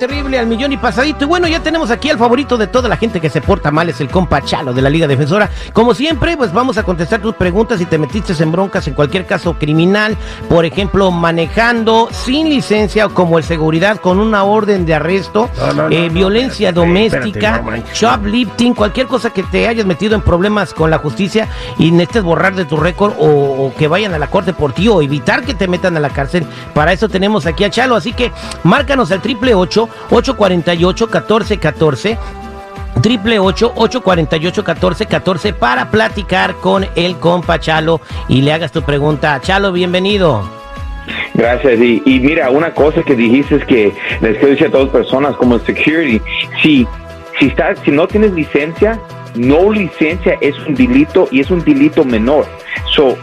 terrible al millón y pasadito. Y bueno, ya tenemos aquí al favorito de toda la gente que se porta mal, es el compa Chalo de la Liga Defensora. Como siempre, pues vamos a contestar tus preguntas si te metiste en broncas en cualquier caso criminal, por ejemplo, manejando sin licencia o como el seguridad con una orden de arresto, eh, violencia doméstica, shoplifting, cualquier cosa que te hayas metido en problemas con la justicia y necesites borrar de tu récord o, o que vayan a la corte por ti o evitar que te metan a la cárcel. Para eso tenemos aquí a Chalo, así que Márcanos al triple 848 1414 triple 848 1414 para platicar con el compa Chalo y le hagas tu pregunta. Chalo, bienvenido. Gracias. Y, mira, una cosa que dijiste es que les quiero decir a todas personas como security, si, si, estás, si no tienes licencia, no licencia es un delito y es un delito menor. So,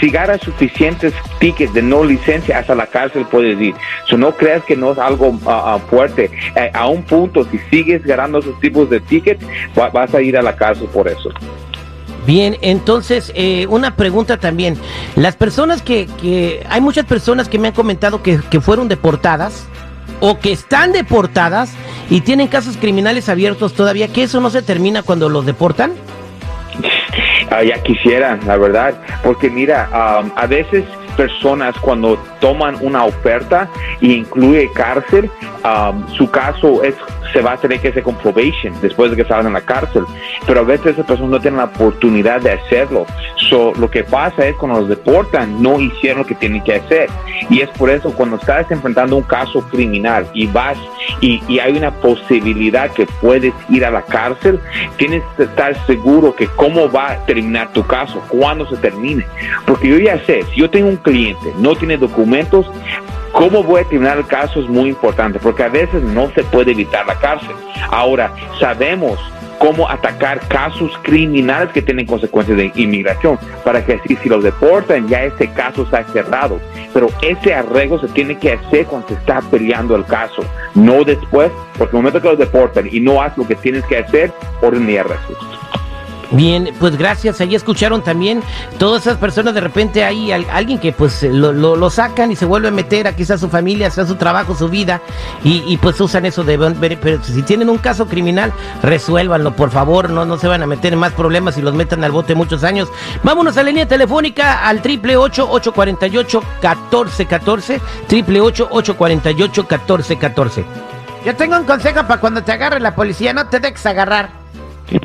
si ganas suficientes tickets de no licencia, hasta la cárcel puedes ir. So, no creas que no es algo ah, ah, fuerte. Eh, a un punto, si sigues ganando esos tipos de tickets, vas a ir a la cárcel por eso. Bien, entonces, eh, una pregunta también. Las personas que, que, hay muchas personas que me han comentado que, que fueron deportadas o que están deportadas y tienen casos criminales abiertos todavía, que eso no se termina cuando los deportan. Ah, ya quisiera, la verdad, porque mira, a veces personas cuando toman una oferta e incluye cárcel, su caso es se va a tener que hacer con probation después de que salgan de la cárcel. Pero a veces esas personas no tienen la oportunidad de hacerlo. So, lo que pasa es cuando los deportan, no hicieron lo que tienen que hacer. Y es por eso cuando estás enfrentando un caso criminal y vas y, y hay una posibilidad que puedes ir a la cárcel, tienes que estar seguro que cómo va a terminar tu caso, cuándo se termine. Porque yo ya sé, si yo tengo un cliente, no tiene documentos, cómo voy a terminar el caso es muy importante, porque a veces no se puede evitar la cárcel. Ahora, sabemos cómo atacar casos criminales que tienen consecuencias de inmigración, para que así si los deportan ya ese caso está cerrado. Pero ese arreglo se tiene que hacer cuando se está peleando el caso, no después, porque el momento que los deportan y no haces lo que tienes que hacer, orden y arresto. Bien, pues gracias. Ahí escucharon también todas esas personas. De repente hay alguien que pues lo, lo, sacan y se vuelve a meter a quizás su familia, sea su trabajo, su vida y, pues usan eso de. Pero si tienen un caso criminal, resuélvanlo, por favor. No, no se van a meter en más problemas y los metan al bote muchos años. Vámonos a la línea telefónica al triple ocho ocho cuarenta y ocho catorce catorce triple ocho ocho cuarenta y ocho catorce catorce. Yo tengo un consejo para cuando te agarre la policía, no te dejes agarrar.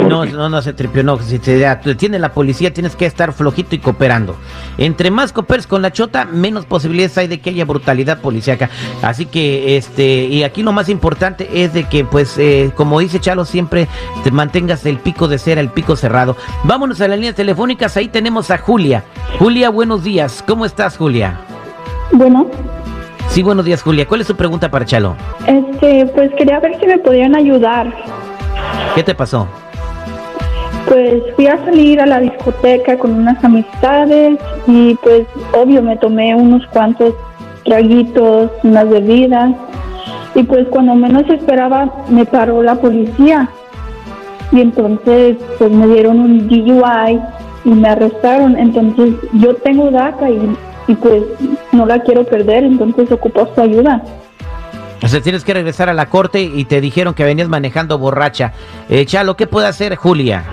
No, no, no se tripió, no. Si te detiene la policía, tienes que estar flojito y cooperando. Entre más cooperes con la chota, menos posibilidades hay de que haya brutalidad policíaca. Así que, este, y aquí lo más importante es de que, pues, eh, como dice Chalo, siempre te mantengas el pico de cera, el pico cerrado. Vámonos a las líneas telefónicas, ahí tenemos a Julia. Julia, buenos días. ¿Cómo estás, Julia? Bueno. Sí, buenos días, Julia. ¿Cuál es su pregunta para Chalo? Este, pues quería ver si me podían ayudar. ¿Qué te pasó? Pues fui a salir a la discoteca con unas amistades y pues obvio me tomé unos cuantos traguitos, unas bebidas y pues cuando menos esperaba me paró la policía y entonces pues me dieron un DUI y me arrestaron. Entonces yo tengo DACA y, y pues no la quiero perder, entonces ocupo su ayuda. Tienes que regresar a la corte y te dijeron que venías manejando borracha. Eh, Chalo, ¿qué puede hacer Julia?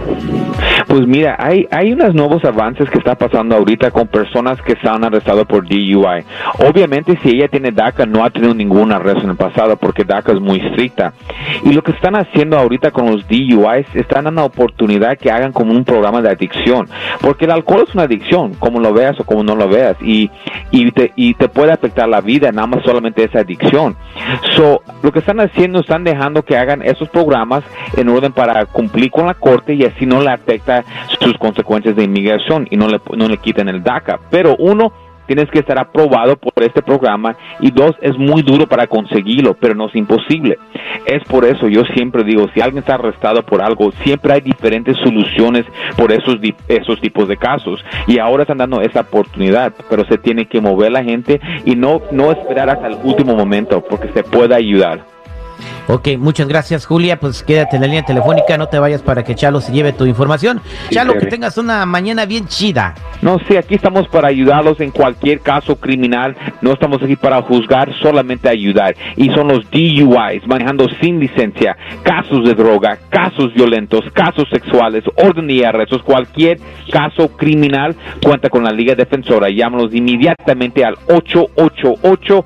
Pues mira, hay, hay unos nuevos avances que está pasando ahorita con personas que se han arrestado por DUI. Obviamente, si ella tiene DACA, no ha tenido ningún arresto en el pasado porque DACA es muy estricta. Y lo que están haciendo ahorita con los DUIs, están dando oportunidad que hagan como un programa de adicción. Porque el alcohol es una adicción, como lo veas o como no lo veas. Y, y, te, y te puede afectar la vida, nada más solamente esa adicción. So, lo que están haciendo, están dejando que hagan esos programas en orden para cumplir con la corte y así no le afecta sus consecuencias de inmigración y no le, no le quiten el DACA. Pero uno, tienes que estar aprobado por este programa y dos, es muy duro para conseguirlo, pero no es imposible. Es por eso yo siempre digo, si alguien está arrestado por algo, siempre hay diferentes soluciones por esos, esos tipos de casos y ahora están dando esa oportunidad, pero se tiene que mover la gente y no, no esperar hasta el último momento porque se puede ayudar. Ok, muchas gracias Julia, pues quédate en la línea telefónica, no te vayas para que Chalo se lleve tu información. Chalo, que tengas una mañana bien chida. No, sí, aquí estamos para ayudarlos en cualquier caso criminal, no estamos aquí para juzgar, solamente ayudar. Y son los DUIs, manejando sin licencia, casos de droga, casos violentos, casos sexuales, orden y arrestos, cualquier caso criminal, cuenta con la Liga Defensora. Llámanos inmediatamente al 888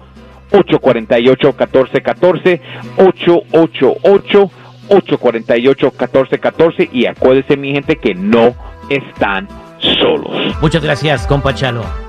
848-1414, 888-848-1414 y acuérdese mi gente que no están solos. Muchas gracias, compa Chalo.